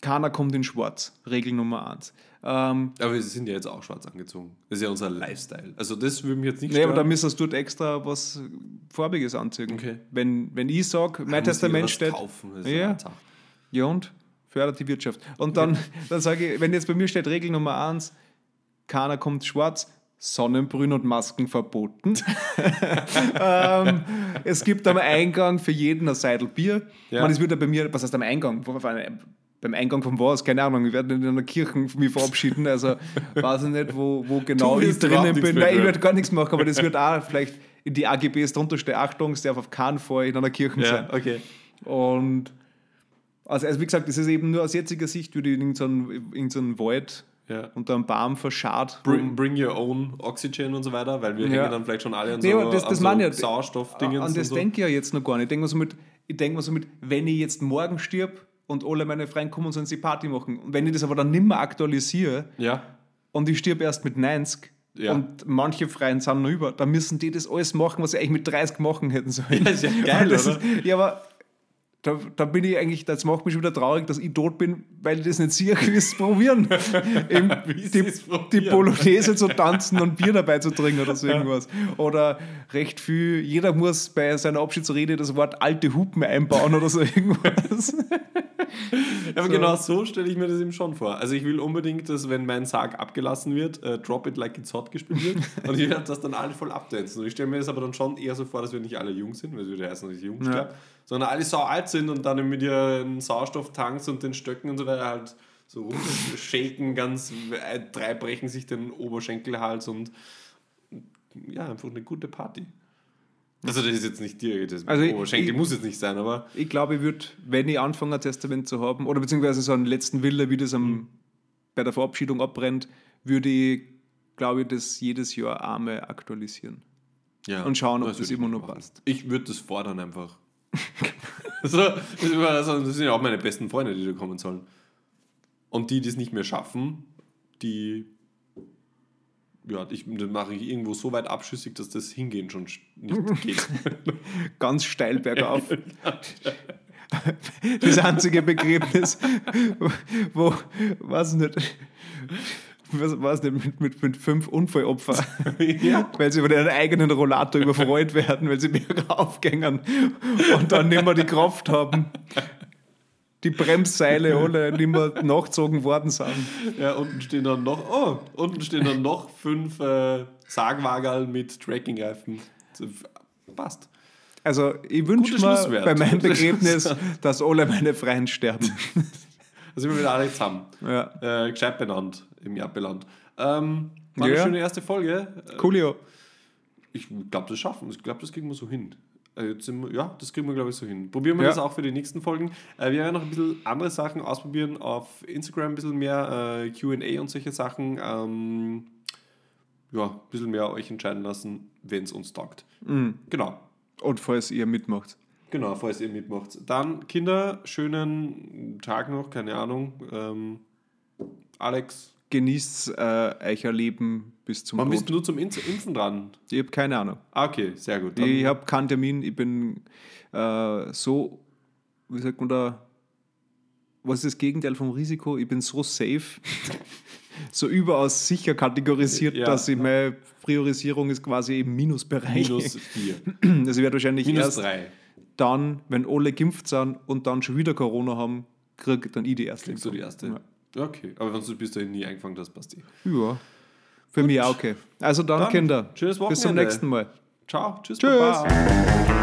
Speaker 2: keiner kommt in schwarz, Regel Nummer eins. Ähm,
Speaker 1: Aber wir sind ja jetzt auch schwarz angezogen. Das ist ja unser Lifestyle. Also das würde mich jetzt nicht
Speaker 2: Nee, aber da
Speaker 1: stören.
Speaker 2: müsstest du extra was Farbiges anziehen.
Speaker 1: Okay.
Speaker 2: Wenn, wenn ich sage, mein Testament steht.
Speaker 1: Kaufen. Das ist
Speaker 2: Ja.
Speaker 1: Sache.
Speaker 2: Ja, und? Fördert die Wirtschaft. Und dann, dann sage ich, wenn jetzt bei mir steht Regel Nummer eins, keiner kommt schwarz, Sonnenbrühen und Masken verboten. <laughs> ähm, es gibt am Eingang für jeden ein Seidel Bier.
Speaker 1: Ja.
Speaker 2: Meine, es wird ja bei mir, was heißt am Eingang? Beim Eingang von was? Keine Ahnung, wir werden in einer Kirche mich verabschieden. Also weiß ich nicht, wo, wo genau ich drinnen bin. Nein, ich werde gar nichts machen, aber das wird auch vielleicht in die AGBs drunter stehen. Achtung, es darf auf keinen Fall in einer Kirche sein.
Speaker 1: Ja, okay.
Speaker 2: Und also, also wie gesagt, das ist eben nur aus jetziger Sicht, würde ich in irgendeinen irgend so Wald
Speaker 1: Ja.
Speaker 2: unter einem Baum verscharrt.
Speaker 1: Bring, bring your own Oxygen und so weiter, weil wir
Speaker 2: Ja.
Speaker 1: hängen dann vielleicht schon alle an
Speaker 2: Nee,
Speaker 1: so,
Speaker 2: aber das-
Speaker 1: an
Speaker 2: das
Speaker 1: so
Speaker 2: ich.
Speaker 1: Sauerstoffdingens
Speaker 2: An das
Speaker 1: so.
Speaker 2: denke ich ja jetzt noch gar nicht. Ich denke mir so mit, ich denke mir so mit, wenn ich jetzt morgen stirb und alle meine Freunde kommen und sollen sie Party machen, und wenn ich das aber dann nicht mehr aktualisiere
Speaker 1: Ja,
Speaker 2: und ich stirb erst mit 90
Speaker 1: Ja.
Speaker 2: und manche Freien sind noch über, dann müssen die das alles machen, was sie eigentlich mit 30 machen hätten sollen. <laughs>
Speaker 1: Ja, ist ja geil, oder?
Speaker 2: Ist, ja, aber da, da bin ich eigentlich, das macht mich wieder traurig, dass ich tot bin, weil ich das nicht <laughs> <laughs> wie es probieren.
Speaker 1: Sie
Speaker 2: die,
Speaker 1: probieren.
Speaker 2: die Polonaise zu tanzen und Bier dabei zu trinken oder so irgendwas. Oder recht viel, jeder muss bei seiner Abschiedsrede das Wort alte Hupen einbauen oder so irgendwas. <laughs>
Speaker 1: aber
Speaker 2: So.
Speaker 1: genau so stelle ich mir das eben schon vor. Also ich will unbedingt, dass wenn mein Sarg abgelassen wird, äh, Drop It Like It's Hot gespielt wird <laughs> und ich werde das dann alle voll abdancen. Und ich stelle mir das aber dann schon eher so vor, dass wir nicht alle jung sind, weil es würde heißen, dass ich jung
Speaker 2: Ja.
Speaker 1: sterbe, sondern alle sau alt sind und dann mit ihren Sauerstofftanks und den Stöcken und so weiter halt so rumschaken, ganz äh, drei brechen sich den Oberschenkelhals und ja, einfach eine gute Party. Also das ist jetzt nicht dir, das
Speaker 2: Also ich-
Speaker 1: Oberschenkel
Speaker 2: ich-
Speaker 1: muss jetzt nicht sein, aber
Speaker 2: Ich glaube, ich würde, wenn ich anfange, ein Testament zu haben, oder beziehungsweise so einen letzten Wille, wie das am, bei der Verabschiedung abbrennt, würde ich, glaube ich, das jedes Jahr einmal aktualisieren.
Speaker 1: Ja,
Speaker 2: Und schauen, ob das
Speaker 1: ich
Speaker 2: immer noch passt.
Speaker 1: Ich würde das fordern einfach. <laughs> so, das das sind ja auch meine besten Freunde, die da kommen sollen. Und die, die es nicht mehr schaffen, die. Ja, ich, dann mache ich irgendwo so weit abschüssig, dass das Hingehen schon sch- nicht <laughs> geht.
Speaker 2: Ganz steil bergauf. <laughs> das einzige Begräbnis, wo, weiß nicht, was, weiß nicht mit, mit, mit fünf Unfallopfern,
Speaker 1: ja.
Speaker 2: weil sie über ihren eigenen Rollator überfreut werden, weil sie bergauf gehen und dann nicht mehr die Kraft haben. Die Bremsseile <laughs> alle nicht mehr nachgezogen worden sind.
Speaker 1: ja, unten stehen dann noch, oh, unten stehen dann noch fünf äh, Sargwagerl mit Trekkingreifen. So, Passt.
Speaker 2: Also ich wünsche mir bei meinem <laughs> Begräbnis, dass alle meine Freien sterben. <laughs>
Speaker 1: Sind wir wieder alle zusammen.
Speaker 2: Ja.
Speaker 1: Äh, gescheit benannt, im Erdbeland. Ähm, war
Speaker 2: Ja.
Speaker 1: eine schöne erste Folge. Äh,
Speaker 2: Coolio.
Speaker 1: Ich glaube, das schaffen wir. Ich glaube, das kriegen wir so hin. Äh, jetzt sind wir, ja, das kriegen wir, glaube ich, so hin. Probieren wir
Speaker 2: Ja.
Speaker 1: das auch für die nächsten Folgen. Äh, wir werden noch ein bisschen andere Sachen ausprobieren. Auf Instagram ein bisschen mehr äh, QA und solche Sachen. Ähm, ja, ein bisschen mehr euch entscheiden lassen, wenn es uns taugt.
Speaker 2: Mhm.
Speaker 1: Genau.
Speaker 2: Und falls ihr mitmacht.
Speaker 1: Genau, falls ihr mitmacht. Dann, Kinder, schönen Tag noch, keine Ahnung. Ähm, Alex,
Speaker 2: Genießt äh, euer Leben bis zum
Speaker 1: wann
Speaker 2: Tod.
Speaker 1: bist du zum Impfen dran?
Speaker 2: Ich habe keine Ahnung.
Speaker 1: Ah, okay, sehr gut. Dann-
Speaker 2: Ich habe keinen Termin. Ich bin äh, so, wie sagt man da, was ist das Gegenteil vom Risiko? Ich bin so safe. <laughs> so überaus sicher kategorisiert,
Speaker 1: Ja.
Speaker 2: dass ich meine Priorisierung ist quasi im Minusbereich.
Speaker 1: Minus 4.
Speaker 2: Also ich werde wahrscheinlich
Speaker 1: Minus
Speaker 2: erst
Speaker 1: 3.
Speaker 2: dann, wenn alle geimpft sind und dann schon wieder Corona haben, krieg dann ich die erste.
Speaker 1: Kriegst du die erste?
Speaker 2: Ja.
Speaker 1: Okay, aber wenn du bis dahin nie eingefangen hast, passt die.
Speaker 2: Ja. Für mich auch okay. Also dann,
Speaker 1: Dann,
Speaker 2: Kinder.
Speaker 1: schönes
Speaker 2: Bis zum
Speaker 1: Wochenende.
Speaker 2: nächsten Mal.
Speaker 1: Ciao, tschüss,
Speaker 2: Tschüss.
Speaker 1: Baba.